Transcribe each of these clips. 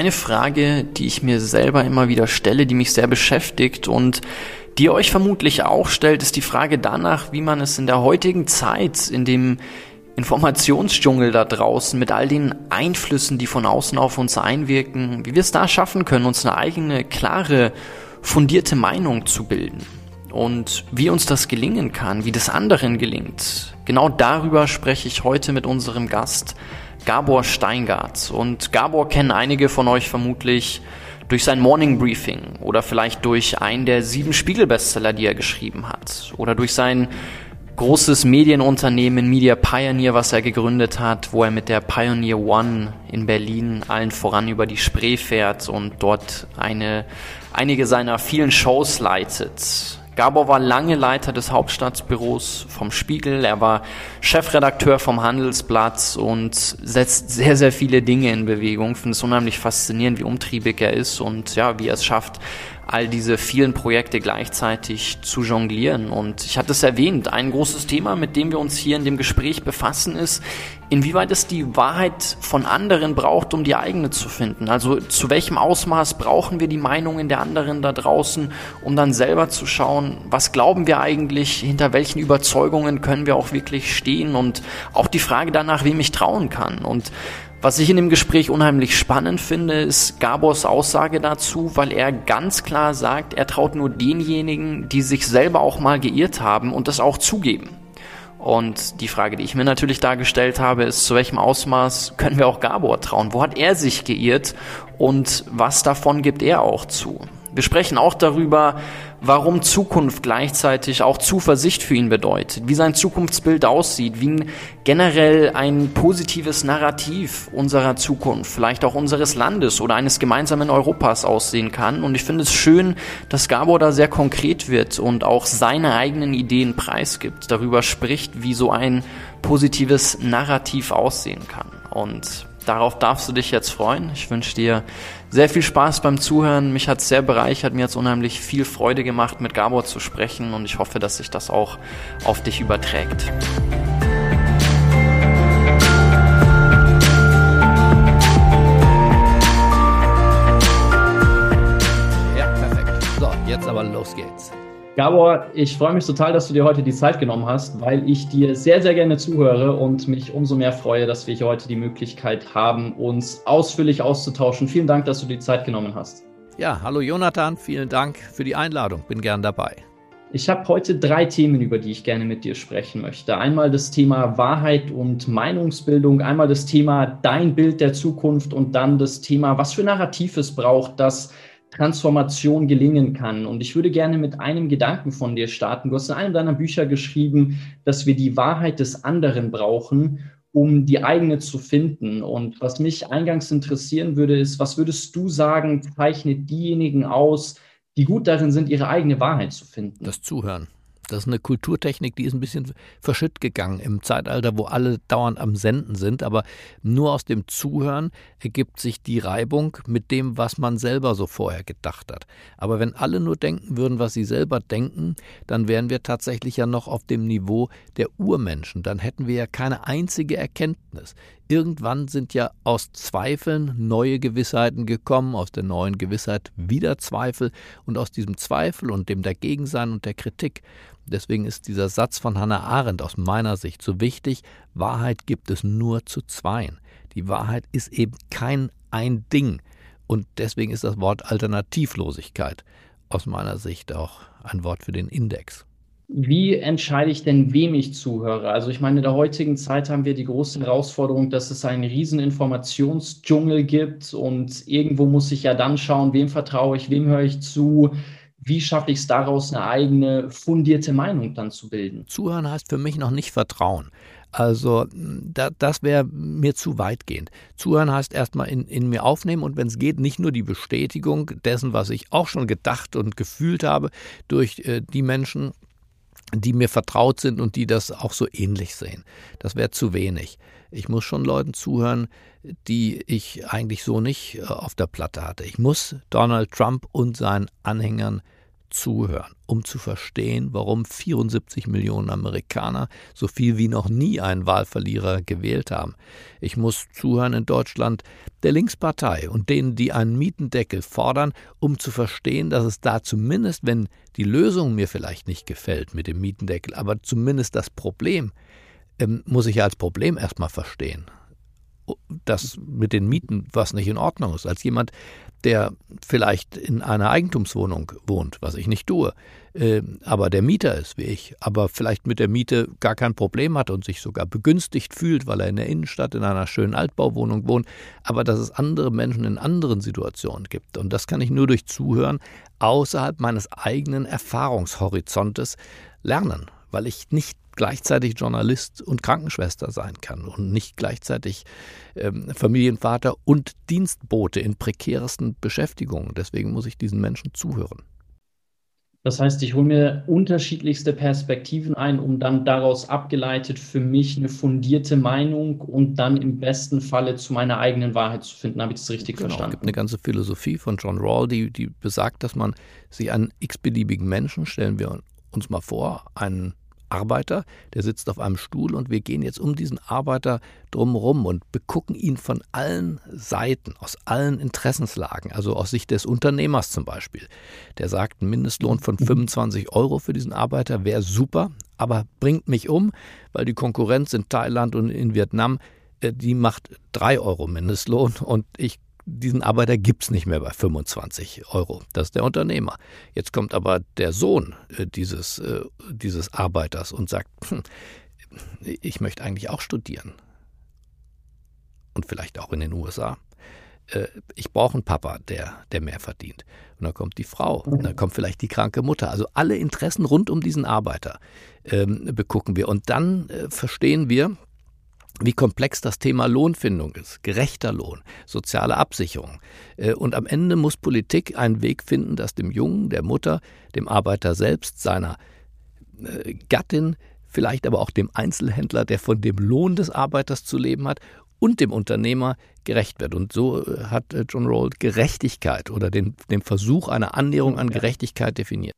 Eine Frage, die ich mir selber immer wieder stelle, die mich sehr beschäftigt und die ihr euch vermutlich auch stellt, ist die Frage danach, wie man es in der heutigen Zeit, in dem Informationsdschungel da draußen mit all den Einflüssen, die von außen auf uns einwirken, wie wir es da schaffen können, uns eine eigene, klare, fundierte Meinung zu bilden. Und wie uns das gelingen kann, wie das anderen gelingt. Genau darüber spreche ich heute mit unserem Gast Gabor Steingart. Und Gabor kennen einige von euch vermutlich durch sein Morning Briefing oder vielleicht durch einen der sieben Spiegelbestseller, die er geschrieben hat oder durch sein großes Medienunternehmen Media Pioneer, was er gegründet hat, wo er mit der Pioneer One in Berlin allen voran über die Spree fährt und dort eine, einige seiner vielen Shows leitet. Gabor war lange Leiter des Hauptstadtbüros vom Spiegel, er war Chefredakteur vom Handelsblatt und setzt sehr, sehr viele Dinge in Bewegung. Ich finde es unheimlich faszinierend, wie umtriebig er ist und ja, wie er es schafft, all diese vielen Projekte gleichzeitig zu jonglieren. Und ich hatte es erwähnt, ein großes Thema, mit dem wir uns hier in dem Gespräch befassen, ist, inwieweit es die Wahrheit von anderen braucht, um die eigene zu finden. Also zu welchem Ausmaß brauchen wir die Meinungen der anderen da draußen, um dann selber zu schauen, was glauben wir eigentlich, hinter welchen Überzeugungen können wir auch wirklich stehen und auch die Frage danach, wem ich trauen kann. Und was ich in dem Gespräch unheimlich spannend finde, ist Gabors Aussage dazu, weil er ganz klar sagt, er traut nur denjenigen, die sich selber auch mal geirrt haben und das auch zugeben. Und die Frage, die ich mir natürlich dargestellt habe, ist, zu welchem Ausmaß können wir auch Gabor trauen? Wo hat er sich geirrt und was davon gibt er auch zu? Wir sprechen auch darüber, warum Zukunft gleichzeitig auch Zuversicht für ihn bedeutet, wie sein Zukunftsbild aussieht, wie generell ein positives Narrativ unserer Zukunft, vielleicht auch unseres Landes oder eines gemeinsamen Europas aussehen kann. Und ich finde es schön, dass Gabor da sehr konkret wird und auch seine eigenen Ideen preisgibt, darüber spricht, wie so ein positives Narrativ aussehen kann. Und darauf darfst du dich jetzt freuen. Ich wünsche dir sehr viel Spaß beim Zuhören. Mich hat es sehr bereichert, mir hat es unheimlich viel Freude gemacht, mit Gabor zu sprechen und ich hoffe, dass sich das auch auf dich überträgt. Ja, perfekt. So, jetzt aber los geht's. Gabor, ich freue mich total, dass du dir heute die Zeit genommen hast, weil ich dir sehr, sehr gerne zuhöre und mich umso mehr freue, dass wir hier heute die Möglichkeit haben, uns ausführlich auszutauschen. Vielen Dank, dass du die Zeit genommen hast. Ja, hallo Jonathan, vielen Dank für die Einladung. Bin gern dabei. Ich habe heute drei Themen, über die ich gerne mit dir sprechen möchte. Einmal das Thema Wahrheit und Meinungsbildung, einmal das Thema dein Bild der Zukunft und dann das Thema, was für Narrativ es braucht, das Transformation gelingen kann. Und ich würde gerne mit einem Gedanken von dir starten. Du hast in einem deiner Bücher geschrieben, dass wir die Wahrheit des anderen brauchen, um die eigene zu finden. Und was mich eingangs interessieren würde, ist, was würdest du sagen, zeichnet diejenigen aus, die gut darin sind, ihre eigene Wahrheit zu finden? Das Zuhören. Das ist eine Kulturtechnik, die ist ein bisschen verschütt gegangen im Zeitalter, wo alle dauernd am Senden sind. Aber nur aus dem Zuhören ergibt sich die Reibung mit dem, was man selber so vorher gedacht hat. Aber wenn alle nur denken würden, was sie selber denken, dann wären wir tatsächlich ja noch auf dem Niveau der Urmenschen. Dann hätten wir ja keine einzige Erkenntnis. Irgendwann sind ja aus Zweifeln neue Gewissheiten gekommen, aus der neuen Gewissheit wieder Zweifel und aus diesem Zweifel und dem Dagegensein und der Kritik Deswegen ist dieser Satz von Hannah Arendt aus meiner Sicht so wichtig. Wahrheit gibt es nur zu zweien. Die Wahrheit ist eben kein ein Ding. Und deswegen ist das Wort Alternativlosigkeit aus meiner Sicht auch ein Wort für den Index. Wie entscheide ich denn, wem ich zuhöre? Also ich meine, in der heutigen Zeit haben wir die große Herausforderung, dass es einen riesen Informationsdschungel gibt und irgendwo muss ich ja dann schauen, wem vertraue ich, wem höre ich zu, wie schaffe ich es daraus, eine eigene fundierte Meinung dann zu bilden? Zuhören heißt für mich noch nicht Vertrauen. Also da, das wäre mir zu weitgehend. Zuhören heißt erstmal in, in mir aufnehmen und wenn es geht, nicht nur die Bestätigung dessen, was ich auch schon gedacht und gefühlt habe, durch äh, die Menschen, die mir vertraut sind und die das auch so ähnlich sehen. Das wäre zu wenig. Ich muss schon Leuten zuhören, die ich eigentlich so nicht äh, auf der Platte hatte. Ich muss Donald Trump und seinen Anhängern zuhören, um zu verstehen, warum 74 Millionen Amerikaner so viel wie noch nie einen Wahlverlierer gewählt haben. Ich muss zuhören in Deutschland der Linkspartei und denen, die einen Mietendeckel fordern, um zu verstehen, dass es da zumindest, wenn die Lösung mir vielleicht nicht gefällt mit dem Mietendeckel, aber zumindest das Problem, ähm, muss ich ja als Problem erstmal verstehen dass mit den Mieten was nicht in Ordnung ist. Als jemand, der vielleicht in einer Eigentumswohnung wohnt, was ich nicht tue, äh, aber der Mieter ist wie ich, aber vielleicht mit der Miete gar kein Problem hat und sich sogar begünstigt fühlt, weil er in der Innenstadt in einer schönen Altbauwohnung wohnt, aber dass es andere Menschen in anderen Situationen gibt. Und das kann ich nur durch Zuhören außerhalb meines eigenen Erfahrungshorizontes lernen, weil ich nicht gleichzeitig Journalist und Krankenschwester sein kann und nicht gleichzeitig ähm, Familienvater und Dienstbote in prekärsten Beschäftigungen. Deswegen muss ich diesen Menschen zuhören. Das heißt, ich hole mir unterschiedlichste Perspektiven ein, um dann daraus abgeleitet für mich eine fundierte Meinung und dann im besten Falle zu meiner eigenen Wahrheit zu finden. Habe ich das richtig genau, verstanden? Es gibt eine ganze Philosophie von John Rawls, die, die besagt, dass man sich einen x-beliebigen Menschen, stellen wir uns mal vor, einen Arbeiter, der sitzt auf einem Stuhl und wir gehen jetzt um diesen Arbeiter drumherum und begucken ihn von allen Seiten, aus allen Interessenslagen, also aus Sicht des Unternehmers zum Beispiel. Der sagt, ein Mindestlohn von 25 mhm. Euro für diesen Arbeiter wäre super, aber bringt mich um, weil die Konkurrenz in Thailand und in Vietnam, äh, die macht 3 Euro Mindestlohn und ich diesen Arbeiter gibt es nicht mehr bei 25 Euro. Das ist der Unternehmer. Jetzt kommt aber der Sohn äh, dieses, äh, dieses Arbeiters und sagt, hm, ich möchte eigentlich auch studieren. Und vielleicht auch in den USA. Äh, ich brauche einen Papa, der, der mehr verdient. Und dann kommt die Frau, und dann kommt vielleicht die kranke Mutter. Also alle Interessen rund um diesen Arbeiter ähm, begucken wir. Und dann äh, verstehen wir, wie komplex das Thema Lohnfindung ist, gerechter Lohn, soziale Absicherung. Äh, und am Ende muss Politik einen Weg finden, dass dem Jungen, der Mutter, dem Arbeiter selbst, seiner äh, Gattin, vielleicht aber auch dem Einzelhändler, der von dem Lohn des Arbeiters zu leben hat, und dem Unternehmer gerecht wird. Und so äh, hat John Rawls Gerechtigkeit oder den, den Versuch einer Annäherung an Gerechtigkeit definiert.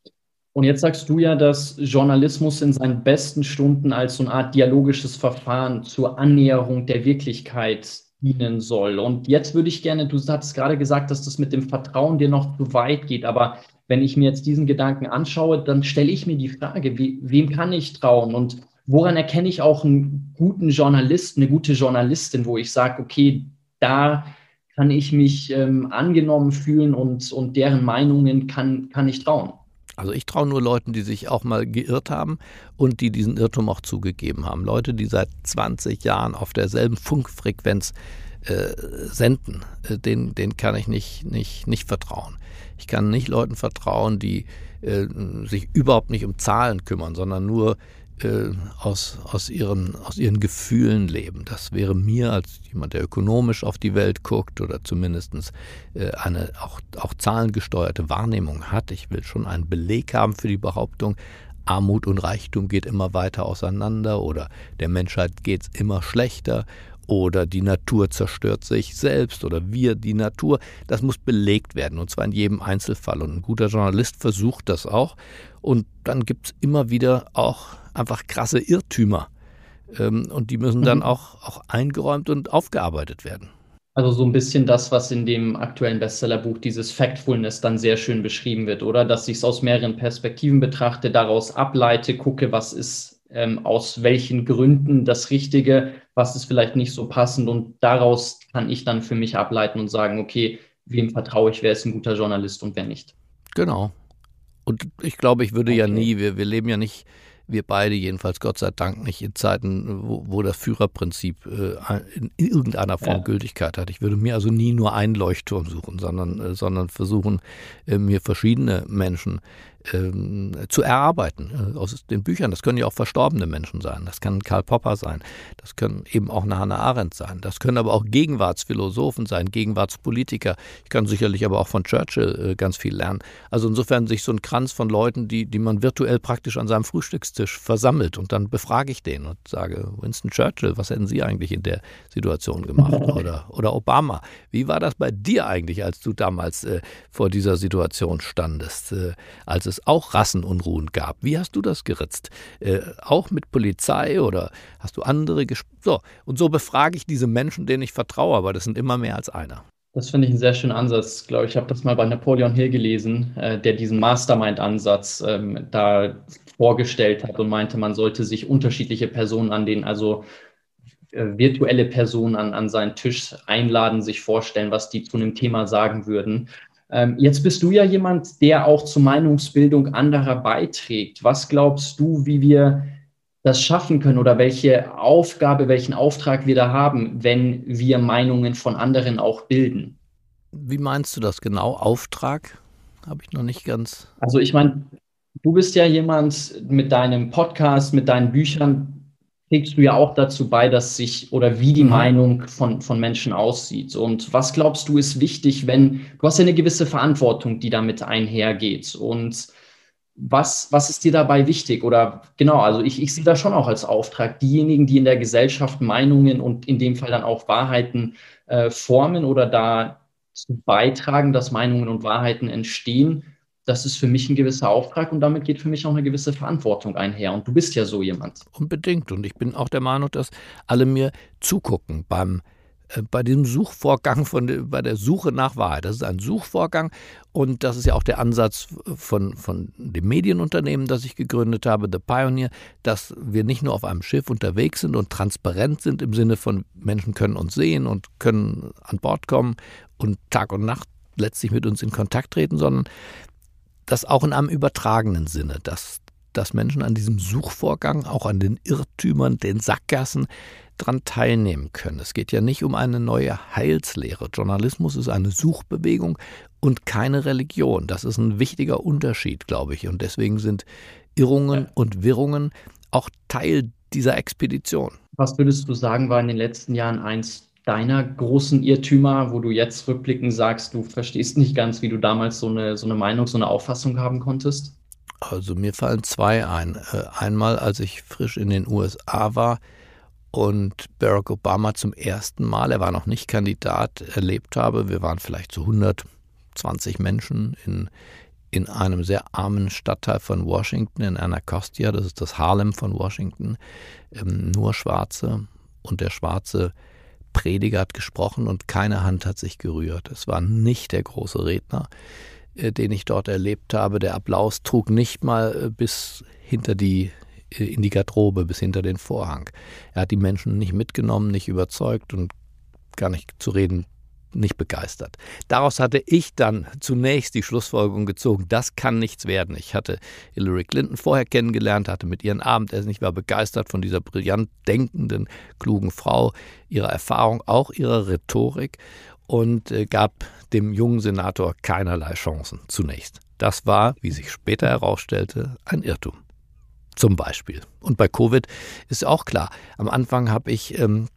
Und jetzt sagst du ja, dass Journalismus in seinen besten Stunden als so eine Art dialogisches Verfahren zur Annäherung der Wirklichkeit dienen soll. Und jetzt würde ich gerne, du hattest gerade gesagt, dass das mit dem Vertrauen dir noch zu weit geht, aber wenn ich mir jetzt diesen Gedanken anschaue, dann stelle ich mir die Frage, wie, wem kann ich trauen und woran erkenne ich auch einen guten Journalisten, eine gute Journalistin, wo ich sage, okay, da kann ich mich ähm, angenommen fühlen und, und deren Meinungen kann, kann ich trauen. Also ich traue nur Leuten, die sich auch mal geirrt haben und die diesen Irrtum auch zugegeben haben. Leute, die seit 20 Jahren auf derselben Funkfrequenz äh, senden, äh, denen, denen kann ich nicht, nicht, nicht vertrauen. Ich kann nicht Leuten vertrauen, die äh, sich überhaupt nicht um Zahlen kümmern, sondern nur aus, aus, ihren, aus ihren Gefühlen leben. Das wäre mir als jemand, der ökonomisch auf die Welt guckt oder zumindest äh, eine auch, auch zahlengesteuerte Wahrnehmung hat. Ich will schon einen Beleg haben für die Behauptung, Armut und Reichtum geht immer weiter auseinander oder der Menschheit geht es immer schlechter oder die Natur zerstört sich selbst oder wir die Natur. Das muss belegt werden und zwar in jedem Einzelfall. Und ein guter Journalist versucht das auch. Und dann gibt es immer wieder auch einfach krasse Irrtümer. Ähm, und die müssen dann mhm. auch, auch eingeräumt und aufgearbeitet werden. Also so ein bisschen das, was in dem aktuellen Bestsellerbuch, dieses Factfulness, dann sehr schön beschrieben wird, oder? Dass ich es aus mehreren Perspektiven betrachte, daraus ableite, gucke, was ist ähm, aus welchen Gründen das Richtige, was ist vielleicht nicht so passend und daraus kann ich dann für mich ableiten und sagen, okay, wem vertraue ich, wer ist ein guter Journalist und wer nicht. Genau. Und ich glaube, ich würde okay. ja nie, wir, wir leben ja nicht wir beide jedenfalls Gott sei Dank nicht in Zeiten, wo, wo das Führerprinzip äh, in irgendeiner Form ja. Gültigkeit hat. Ich würde mir also nie nur einen Leuchtturm suchen, sondern, äh, sondern versuchen, äh, mir verschiedene Menschen ähm, zu erarbeiten äh, aus den Büchern. Das können ja auch verstorbene Menschen sein. Das kann Karl Popper sein. Das können eben auch eine Hannah Arendt sein. Das können aber auch Gegenwartsphilosophen sein, Gegenwartspolitiker. Ich kann sicherlich aber auch von Churchill äh, ganz viel lernen. Also insofern sich so ein Kranz von Leuten, die, die man virtuell praktisch an seinem Frühstückstisch versammelt und dann befrage ich den und sage, Winston Churchill, was hätten Sie eigentlich in der Situation gemacht? Oder, oder Obama, wie war das bei dir eigentlich, als du damals äh, vor dieser Situation standest, äh, als es es auch Rassenunruhen gab. Wie hast du das geritzt? Äh, auch mit Polizei oder hast du andere Gespräche? So, und so befrage ich diese Menschen, denen ich vertraue, aber das sind immer mehr als einer. Das finde ich einen sehr schönen Ansatz. Ich glaube, ich habe das mal bei Napoleon Hill gelesen, äh, der diesen Mastermind-Ansatz ähm, da vorgestellt hat und meinte, man sollte sich unterschiedliche Personen an den, also äh, virtuelle Personen an, an seinen Tisch einladen, sich vorstellen, was die zu einem Thema sagen würden. Ähm, jetzt bist du ja jemand, der auch zur Meinungsbildung anderer beiträgt. Was glaubst du, wie wir das schaffen können oder welche Aufgabe, welchen Auftrag wir da haben, wenn wir Meinungen von anderen auch bilden. Wie meinst du das genau? Auftrag? Habe ich noch nicht ganz. Also ich meine, du bist ja jemand mit deinem Podcast, mit deinen Büchern, trägst du ja auch dazu bei, dass sich oder wie die mhm. Meinung von, von Menschen aussieht. Und was glaubst du ist wichtig, wenn du hast ja eine gewisse Verantwortung, die damit einhergeht. Und was, was ist dir dabei wichtig? Oder genau, also ich, ich sehe das schon auch als Auftrag, diejenigen, die in der Gesellschaft Meinungen und in dem Fall dann auch Wahrheiten äh, formen oder da beitragen, dass Meinungen und Wahrheiten entstehen, das ist für mich ein gewisser Auftrag und damit geht für mich auch eine gewisse Verantwortung einher. Und du bist ja so jemand. Unbedingt. Und ich bin auch der Meinung, dass alle mir zugucken beim äh, bei dem Suchvorgang von bei der Suche nach Wahrheit. Das ist ein Suchvorgang und das ist ja auch der Ansatz von, von dem Medienunternehmen, das ich gegründet habe, The Pioneer, dass wir nicht nur auf einem Schiff unterwegs sind und transparent sind im Sinne von Menschen können uns sehen und können an Bord kommen und Tag und Nacht letztlich mit uns in Kontakt treten, sondern das auch in einem übertragenen Sinne, dass, dass Menschen an diesem Suchvorgang, auch an den Irrtümern, den Sackgassen, daran teilnehmen können. Es geht ja nicht um eine neue Heilslehre. Journalismus ist eine Suchbewegung und keine Religion. Das ist ein wichtiger Unterschied, glaube ich. Und deswegen sind Irrungen ja. und Wirrungen auch Teil dieser Expedition. Was würdest du sagen, war in den letzten Jahren eins deiner großen Irrtümer, wo du jetzt rückblickend sagst, du verstehst nicht ganz, wie du damals so eine, so eine Meinung, so eine Auffassung haben konntest? Also mir fallen zwei ein. Äh, einmal, als ich frisch in den USA war, und Barack Obama zum ersten Mal, er war noch nicht Kandidat, erlebt habe. Wir waren vielleicht zu 120 Menschen in, in einem sehr armen Stadtteil von Washington, in Anacostia, das ist das Harlem von Washington, ähm, nur Schwarze. Und der schwarze Prediger hat gesprochen und keine Hand hat sich gerührt. Es war nicht der große Redner, äh, den ich dort erlebt habe. Der Applaus trug nicht mal äh, bis hinter die in die Garderobe bis hinter den Vorhang. Er hat die Menschen nicht mitgenommen, nicht überzeugt und gar nicht zu reden, nicht begeistert. Daraus hatte ich dann zunächst die Schlussfolgerung gezogen, das kann nichts werden. Ich hatte Hillary Clinton vorher kennengelernt, hatte mit ihren Abendessen, ich war begeistert von dieser brillant denkenden, klugen Frau, ihrer Erfahrung, auch ihrer Rhetorik und äh, gab dem jungen Senator keinerlei Chancen zunächst. Das war, wie sich später herausstellte, ein Irrtum. Zum Beispiel. Und bei Covid ist auch klar, am Anfang habe ich ähm,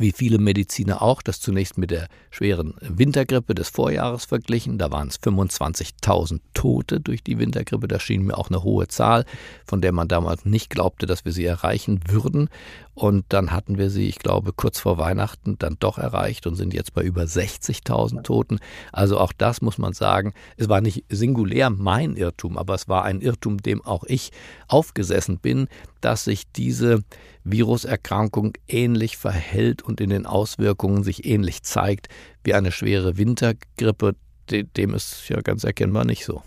wie viele Mediziner auch, das zunächst mit der schweren Wintergrippe des Vorjahres verglichen. Da waren es 25.000 Tote durch die Wintergrippe. Das schien mir auch eine hohe Zahl, von der man damals nicht glaubte, dass wir sie erreichen würden. Und dann hatten wir sie, ich glaube, kurz vor Weihnachten dann doch erreicht und sind jetzt bei über 60.000 Toten. Also auch das muss man sagen, es war nicht singulär mein Irrtum, aber es war ein Irrtum, dem auch ich aufgesessen bin, dass sich diese Viruserkrankung ähnlich verhält und in den Auswirkungen sich ähnlich zeigt wie eine schwere Wintergrippe. Dem ist ja ganz erkennbar nicht so.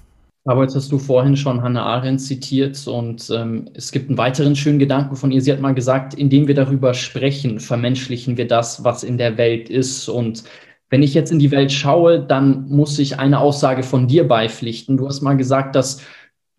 Aber jetzt hast du vorhin schon Hannah Arendt zitiert und ähm, es gibt einen weiteren schönen Gedanken von ihr. Sie hat mal gesagt, indem wir darüber sprechen, vermenschlichen wir das, was in der Welt ist. Und wenn ich jetzt in die Welt schaue, dann muss ich eine Aussage von dir beipflichten. Du hast mal gesagt, dass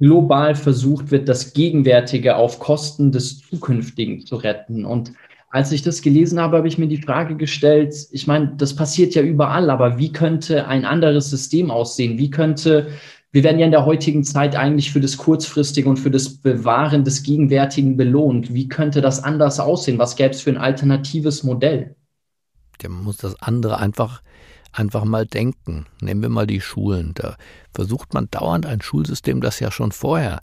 global versucht wird, das Gegenwärtige auf Kosten des Zukünftigen zu retten. Und als ich das gelesen habe, habe ich mir die Frage gestellt, ich meine, das passiert ja überall, aber wie könnte ein anderes System aussehen? Wie könnte wir werden ja in der heutigen Zeit eigentlich für das Kurzfristige und für das Bewahren des Gegenwärtigen belohnt. Wie könnte das anders aussehen? Was gäbe es für ein alternatives Modell? Man muss das andere einfach, einfach mal denken. Nehmen wir mal die Schulen. Da versucht man dauernd ein Schulsystem, das ja schon vorher,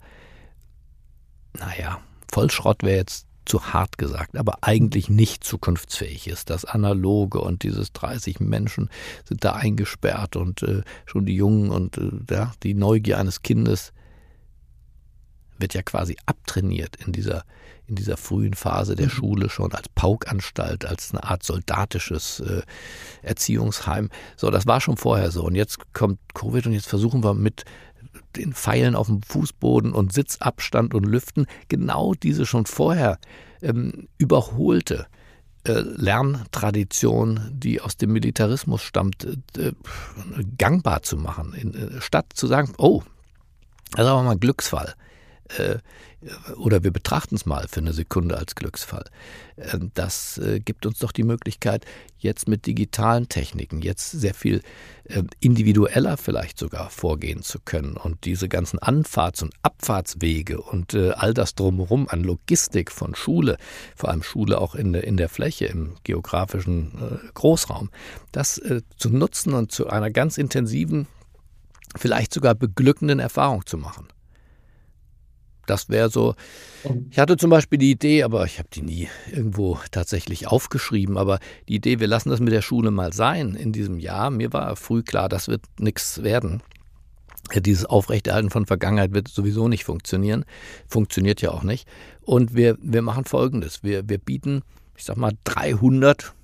naja, Vollschrott wäre jetzt zu hart gesagt, aber eigentlich nicht zukunftsfähig ist. Das Analoge und dieses 30 Menschen sind da eingesperrt und äh, schon die Jungen und äh, die Neugier eines Kindes wird ja quasi abtrainiert in dieser, in dieser frühen Phase der mhm. Schule schon als Paukanstalt, als eine Art soldatisches äh, Erziehungsheim. So, das war schon vorher so. Und jetzt kommt Covid und jetzt versuchen wir mit den Pfeilen auf dem Fußboden und Sitzabstand und Lüften genau diese schon vorher ähm, überholte äh, Lerntradition, die aus dem Militarismus stammt, äh, gangbar zu machen. Äh, statt zu sagen, oh, das ist aber mal ein Glücksfall. Äh, oder wir betrachten es mal für eine Sekunde als Glücksfall. Ähm, das äh, gibt uns doch die Möglichkeit, jetzt mit digitalen Techniken jetzt sehr viel ähm, individueller vielleicht sogar vorgehen zu können und diese ganzen Anfahrts- und Abfahrtswege und äh, all das drumherum an Logistik von Schule, vor allem Schule auch in in der Fläche, im geografischen Großraum, das zu nutzen und zu einer ganz intensiven, vielleicht sogar beglückenden Erfahrung zu machen. Das wäre so. Ich hatte zum Beispiel die Idee, aber ich habe die nie irgendwo tatsächlich aufgeschrieben. Aber die Idee, wir lassen das mit der Schule mal sein in diesem Jahr. Mir war früh klar, das wird nichts werden. Dieses Aufrechterhalten von Vergangenheit wird sowieso nicht funktionieren. Funktioniert ja auch nicht. Und wir, wir machen Folgendes. Wir, wir bieten, ich sag mal, 300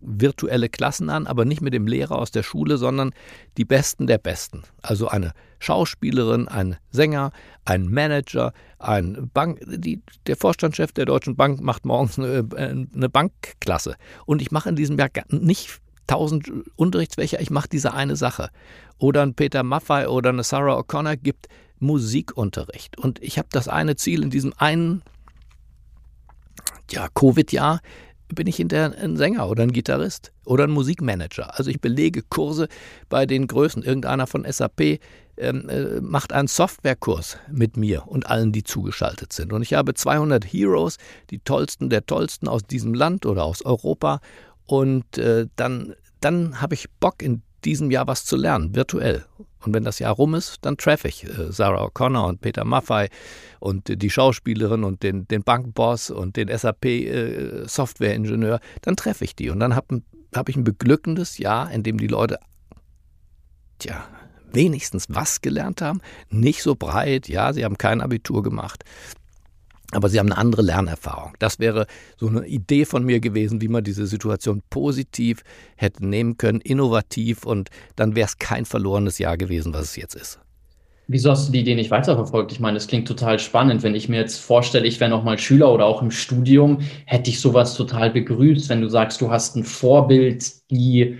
virtuelle Klassen an, aber nicht mit dem Lehrer aus der Schule, sondern die Besten der Besten. Also eine Schauspielerin, ein Sänger, ein Manager, ein Bank. Die, der Vorstandschef der Deutschen Bank macht morgens eine, eine Bankklasse. Und ich mache in diesem Jahr nicht tausend Unterrichtsfächer, ich mache diese eine Sache. Oder ein Peter Maffei oder eine Sarah O'Connor gibt Musikunterricht. Und ich habe das eine Ziel in diesem einen ja, Covid-Jahr, bin ich hinterher ein Sänger oder ein Gitarrist oder ein Musikmanager. Also ich belege Kurse bei den Größen. Irgendeiner von SAP ähm, äh, macht einen Softwarekurs mit mir und allen, die zugeschaltet sind. Und ich habe 200 Heroes, die tollsten der tollsten aus diesem Land oder aus Europa. Und äh, dann, dann habe ich Bock in diesem Jahr was zu lernen, virtuell. Und wenn das Jahr rum ist, dann treffe ich äh, Sarah O'Connor und Peter Maffei und die Schauspielerin und den, den Bankboss und den SAP-Softwareingenieur. Äh, dann treffe ich die. Und dann habe hab ich ein beglückendes Jahr, in dem die Leute, tja, wenigstens was gelernt haben. Nicht so breit, ja, sie haben kein Abitur gemacht aber sie haben eine andere Lernerfahrung. Das wäre so eine Idee von mir gewesen, wie man diese Situation positiv hätte nehmen können, innovativ und dann wäre es kein verlorenes Jahr gewesen, was es jetzt ist. Wieso hast du die Idee nicht weiterverfolgt? Ich meine, das klingt total spannend. Wenn ich mir jetzt vorstelle, ich wäre noch mal Schüler oder auch im Studium, hätte ich sowas total begrüßt, wenn du sagst, du hast ein Vorbild, die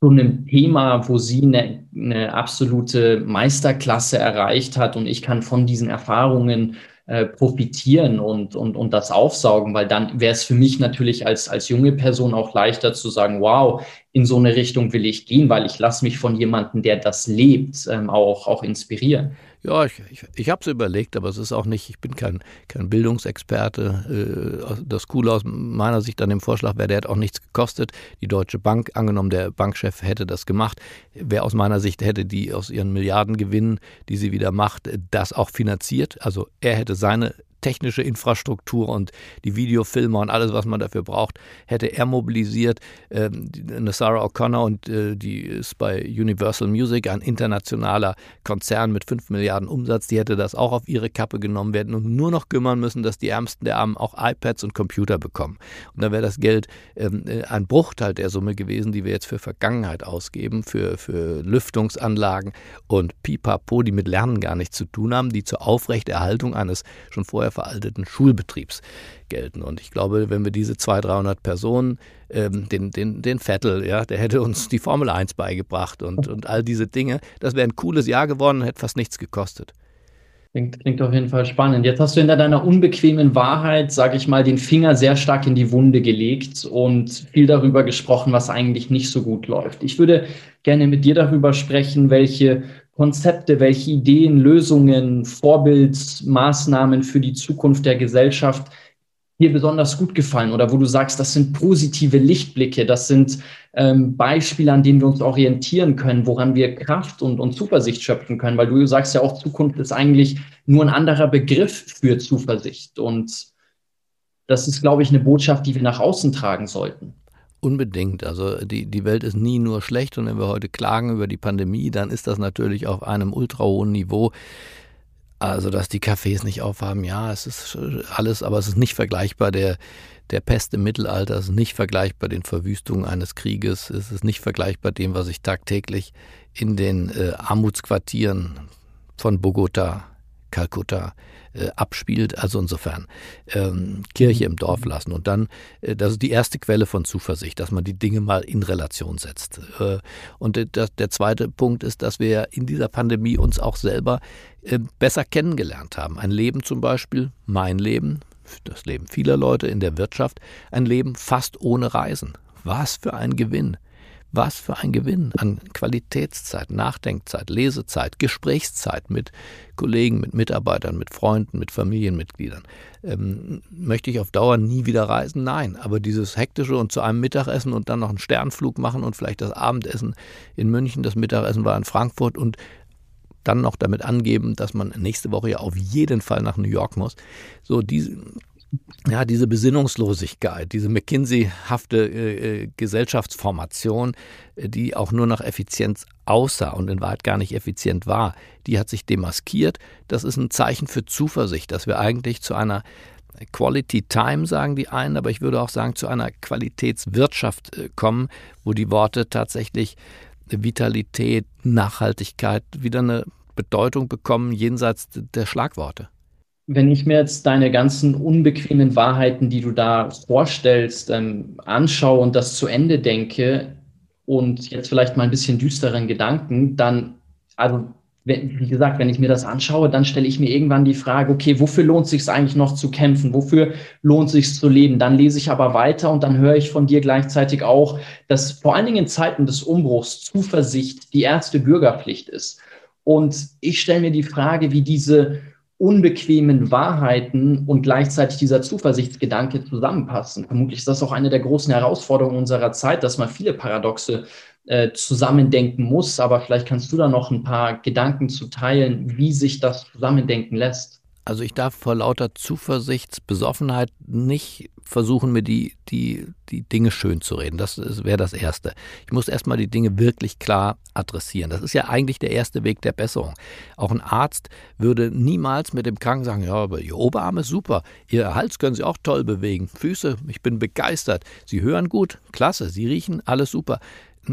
zu einem Thema, wo sie eine, eine absolute Meisterklasse erreicht hat und ich kann von diesen Erfahrungen äh, profitieren und, und, und das aufsaugen, weil dann wäre es für mich natürlich als, als junge Person auch leichter zu sagen, wow, in so eine Richtung will ich gehen, weil ich lasse mich von jemandem, der das lebt, ähm, auch, auch inspirieren. Ja, ich, ich, ich habe es überlegt, aber es ist auch nicht, ich bin kein, kein Bildungsexperte. Äh, das Coole aus meiner Sicht an dem Vorschlag wäre, der hat auch nichts gekostet. Die Deutsche Bank, angenommen, der Bankchef hätte das gemacht, wäre aus meiner Sicht, hätte die aus ihren Milliardengewinnen, die sie wieder macht, das auch finanziert. Also er hätte seine technische Infrastruktur und die Videofilmer und alles, was man dafür braucht, hätte er mobilisiert. Ähm, Sarah O'Connor und äh, die ist bei Universal Music, ein internationaler Konzern mit 5 Milliarden Umsatz, die hätte das auch auf ihre Kappe genommen werden und nur noch kümmern müssen, dass die Ärmsten der Armen auch iPads und Computer bekommen. Und dann wäre das Geld ähm, äh, ein Bruchteil der Summe gewesen, die wir jetzt für Vergangenheit ausgeben, für, für Lüftungsanlagen und Pipapo, die mit Lernen gar nichts zu tun haben, die zur Aufrechterhaltung eines schon vorher veralteten Schulbetriebs gelten. Und ich glaube, wenn wir diese 200, 300 Personen, ähm, den, den, den Vettel, ja, der hätte uns die Formel 1 beigebracht und, und all diese Dinge, das wäre ein cooles Jahr geworden und hätte fast nichts gekostet. Klingt, klingt auf jeden Fall spannend. Jetzt hast du in deiner unbequemen Wahrheit, sage ich mal, den Finger sehr stark in die Wunde gelegt und viel darüber gesprochen, was eigentlich nicht so gut läuft. Ich würde gerne mit dir darüber sprechen, welche Konzepte, welche Ideen, Lösungen, Vorbildsmaßnahmen für die Zukunft der Gesellschaft dir besonders gut gefallen oder wo du sagst, das sind positive Lichtblicke, das sind ähm, Beispiele, an denen wir uns orientieren können, woran wir Kraft und, und Zuversicht schöpfen können, weil du sagst ja auch, Zukunft ist eigentlich nur ein anderer Begriff für Zuversicht und das ist, glaube ich, eine Botschaft, die wir nach außen tragen sollten. Unbedingt. Also die, die Welt ist nie nur schlecht und wenn wir heute klagen über die Pandemie, dann ist das natürlich auf einem ultra hohen Niveau. Also, dass die Cafés nicht aufhaben, ja, es ist alles, aber es ist nicht vergleichbar der, der Pest im Mittelalter, es ist nicht vergleichbar den Verwüstungen eines Krieges, es ist nicht vergleichbar dem, was ich tagtäglich in den äh, Armutsquartieren von Bogota, Kalkutta äh, abspielt. Also insofern ähm, Kirche im Dorf lassen. Und dann, äh, das ist die erste Quelle von Zuversicht, dass man die Dinge mal in Relation setzt. Äh, und der, der zweite Punkt ist, dass wir in dieser Pandemie uns auch selber äh, besser kennengelernt haben. Ein Leben zum Beispiel, mein Leben, das Leben vieler Leute in der Wirtschaft, ein Leben fast ohne Reisen. Was für ein Gewinn. Was für ein Gewinn an Qualitätszeit, Nachdenkzeit, Lesezeit, Gesprächszeit mit Kollegen, mit Mitarbeitern, mit Freunden, mit Familienmitgliedern. Ähm, möchte ich auf Dauer nie wieder reisen? Nein. Aber dieses hektische und zu einem Mittagessen und dann noch einen Sternflug machen und vielleicht das Abendessen in München, das Mittagessen war in Frankfurt und dann noch damit angeben, dass man nächste Woche ja auf jeden Fall nach New York muss. So diese ja, diese Besinnungslosigkeit, diese McKinsey-hafte äh, äh, Gesellschaftsformation, äh, die auch nur nach Effizienz aussah und in Wahrheit gar nicht effizient war, die hat sich demaskiert. Das ist ein Zeichen für Zuversicht, dass wir eigentlich zu einer Quality Time, sagen die einen, aber ich würde auch sagen, zu einer Qualitätswirtschaft äh, kommen, wo die Worte tatsächlich Vitalität, Nachhaltigkeit wieder eine Bedeutung bekommen jenseits der Schlagworte? Wenn ich mir jetzt deine ganzen unbequemen Wahrheiten, die du da vorstellst, ähm, anschaue und das zu Ende denke und jetzt vielleicht mal ein bisschen düsteren Gedanken, dann, also wie gesagt, wenn ich mir das anschaue, dann stelle ich mir irgendwann die Frage, okay, wofür lohnt es sich eigentlich noch zu kämpfen? Wofür lohnt es sich zu leben? Dann lese ich aber weiter und dann höre ich von dir gleichzeitig auch, dass vor allen Dingen in Zeiten des Umbruchs Zuversicht die erste Bürgerpflicht ist. Und ich stelle mir die Frage, wie diese unbequemen Wahrheiten und gleichzeitig dieser Zuversichtsgedanke zusammenpassen. Vermutlich ist das auch eine der großen Herausforderungen unserer Zeit, dass man viele Paradoxe äh, zusammendenken muss. Aber vielleicht kannst du da noch ein paar Gedanken zu teilen, wie sich das zusammendenken lässt. Also ich darf vor lauter Zuversichtsbesoffenheit nicht versuchen, mir die, die, die Dinge schön zu reden. Das wäre das Erste. Ich muss erstmal die Dinge wirklich klar adressieren. Das ist ja eigentlich der erste Weg der Besserung. Auch ein Arzt würde niemals mit dem Kranken sagen, ja, aber Ihr Oberarm ist super, Ihr Hals können Sie auch toll bewegen, Füße, ich bin begeistert, Sie hören gut, klasse, Sie riechen, alles super.